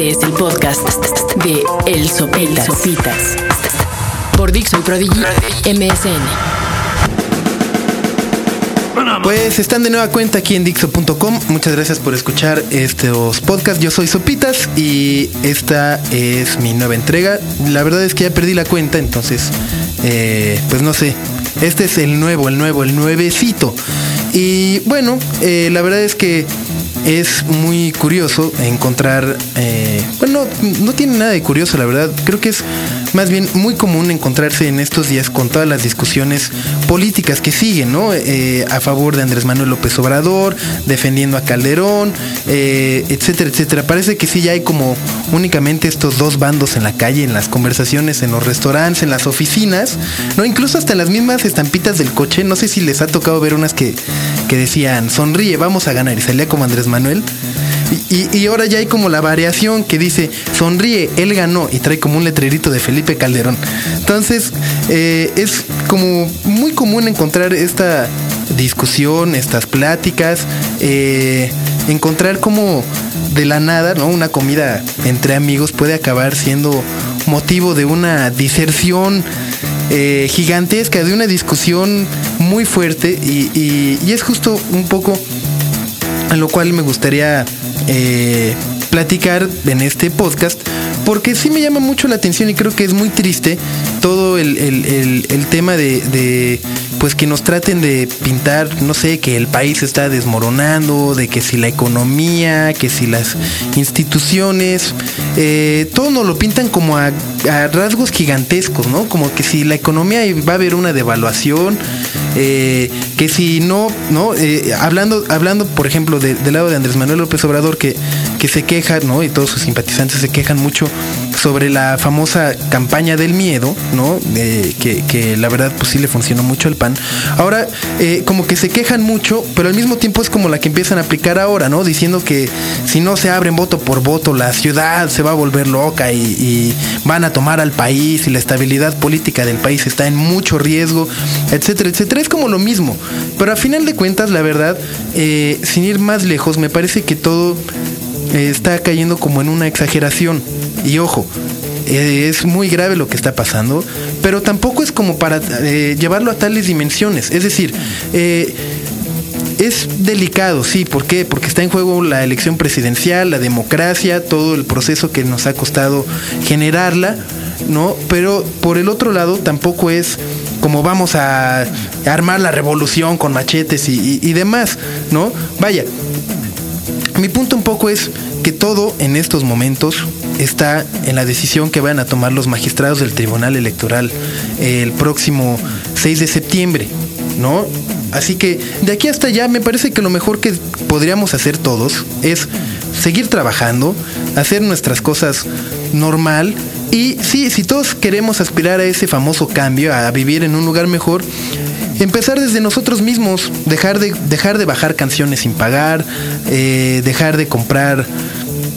Este es el podcast de El Sopitas. Por Dixo y Prodigy MSN. Pues están de nueva cuenta aquí en Dixo.com. Muchas gracias por escuchar estos podcasts. Yo soy Sopitas y esta es mi nueva entrega. La verdad es que ya perdí la cuenta, entonces, eh, pues no sé. Este es el nuevo, el nuevo, el nuevecito. Y bueno, eh, la verdad es que es muy curioso encontrar, eh, bueno, no, tiene nada de curioso, la verdad. Creo que es más bien muy común encontrarse en estos días con todas las discusiones políticas que siguen, ¿no? Eh, a favor de Andrés Manuel López Obrador, defendiendo a Calderón, eh, etcétera, etcétera. Parece que sí ya hay como únicamente estos dos bandos en la calle, en las conversaciones, en los restaurantes, en las oficinas, ¿no? Incluso hasta en las mismas estampitas del coche. No sé si les ha tocado ver unas que, que decían, sonríe, vamos a ganar. Y salía como Andrés Manuel. Y, ahora ya hay como la variación que dice, sonríe, él ganó, y trae como un letrerito de Felipe Calderón. Entonces, eh, es como muy común encontrar esta discusión, estas pláticas, eh, encontrar como de la nada, ¿no? Una comida entre amigos puede acabar siendo motivo de una diserción eh, gigantesca, de una discusión muy fuerte y, y es justo un poco a lo cual me gustaría eh, platicar en este podcast porque sí me llama mucho la atención y creo que es muy triste todo el, tema de, pues que nos traten de pintar, no sé, que el país está desmoronando, de que si la economía, que si las instituciones, eh, todo nos lo pintan como a, rasgos gigantescos, ¿no? Como que si la economía va a haber una devaluación, eh, que si no, ¿no? Eh, hablando, hablando, por ejemplo, del lado de Andrés Manuel López Obrador, que, que se queja, ¿no? Y todos sus simpatizantes se quejan mucho sobre la famosa campaña del miedo, ¿no? que, la verdad pues sí le funcionó mucho el PAN. Ahora, eh, como que se quejan mucho, pero al mismo tiempo es como la que empiezan a aplicar ahora, ¿no? Diciendo que si no se abren voto por voto, la ciudad se va a volver loca y, van a tomar al país y la estabilidad política del país está en mucho riesgo, etcétera, etcétera. Es como lo mismo. Pero a final de cuentas, la verdad, eh, sin ir más lejos, me parece que todo eh, está cayendo como en una exageración. Y ojo, eh, es muy grave lo que está pasando, pero tampoco es como para eh, llevarlo a tales dimensiones. Es decir, eh, es delicado, sí, ¿por qué? Porque está en juego la elección presidencial, la democracia, todo el proceso que nos ha costado generarla, ¿no? Pero por el otro lado tampoco es como vamos a armar la revolución con machetes y, y demás, ¿no? Vaya, mi punto un poco es que todo en estos momentos está en la decisión que van a tomar los magistrados del Tribunal Electoral el próximo 6 de septiembre, ¿no? Así que de aquí hasta allá me parece que lo mejor que podríamos hacer todos es seguir trabajando, hacer nuestras cosas normal y sí, si todos queremos aspirar a ese famoso cambio, a vivir en un lugar mejor, empezar desde nosotros mismos, dejar de, dejar de bajar canciones sin pagar, eh, dejar de comprar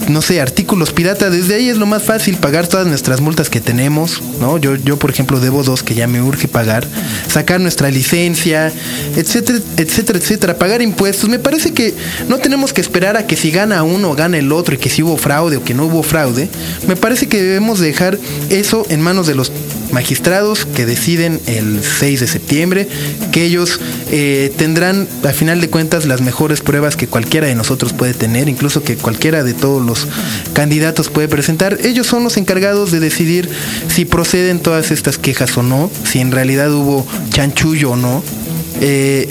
no sé, artículos pirata, desde ahí es lo más fácil pagar todas nuestras multas que tenemos, ¿no? Yo, yo por ejemplo, debo dos que ya me urge pagar, sacar nuestra licencia, etcétera, etcétera, etcétera, pagar impuestos. Me parece que no tenemos que esperar a que si gana uno gana el otro y que si hubo fraude o que no hubo fraude. Me parece que debemos dejar eso en manos de los magistrados que deciden el 6 de septiembre, que ellos eh, tendrán a final de cuentas las mejores pruebas que cualquiera de nosotros puede tener, incluso que cualquiera de todos los candidatos puede presentar. Ellos son los encargados de decidir si proceden todas estas quejas o no, si en realidad hubo chanchullo o no. Eh,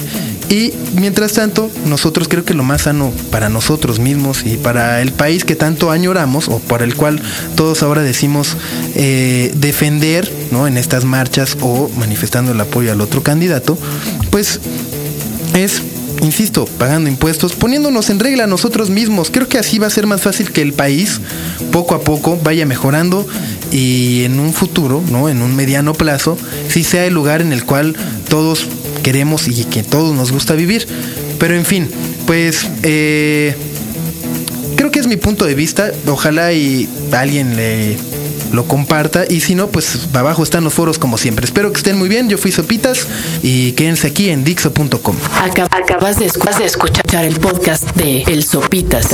y mientras tanto, nosotros creo que lo más sano para nosotros mismos y para el país que tanto añoramos o por el cual todos ahora decimos eh, defender ¿no? en estas marchas o manifestando el apoyo al otro candidato, pues es insisto, pagando impuestos, poniéndonos en regla nosotros mismos. Creo que así va a ser más fácil que el país poco a poco vaya mejorando y en un futuro, ¿no? En un mediano plazo, sí sea el lugar en el cual todos queremos y que todos nos gusta vivir. Pero en fin, pues eh, creo que es mi punto de vista. Ojalá y alguien le lo comparta y si no, pues abajo están los foros como siempre. Espero que estén muy bien. Yo fui Sopitas y quédense aquí en Dixo.com. Acabas de, escuchar el podcast de El Sopitas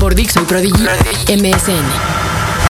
por Dixo y Prodigy MSN.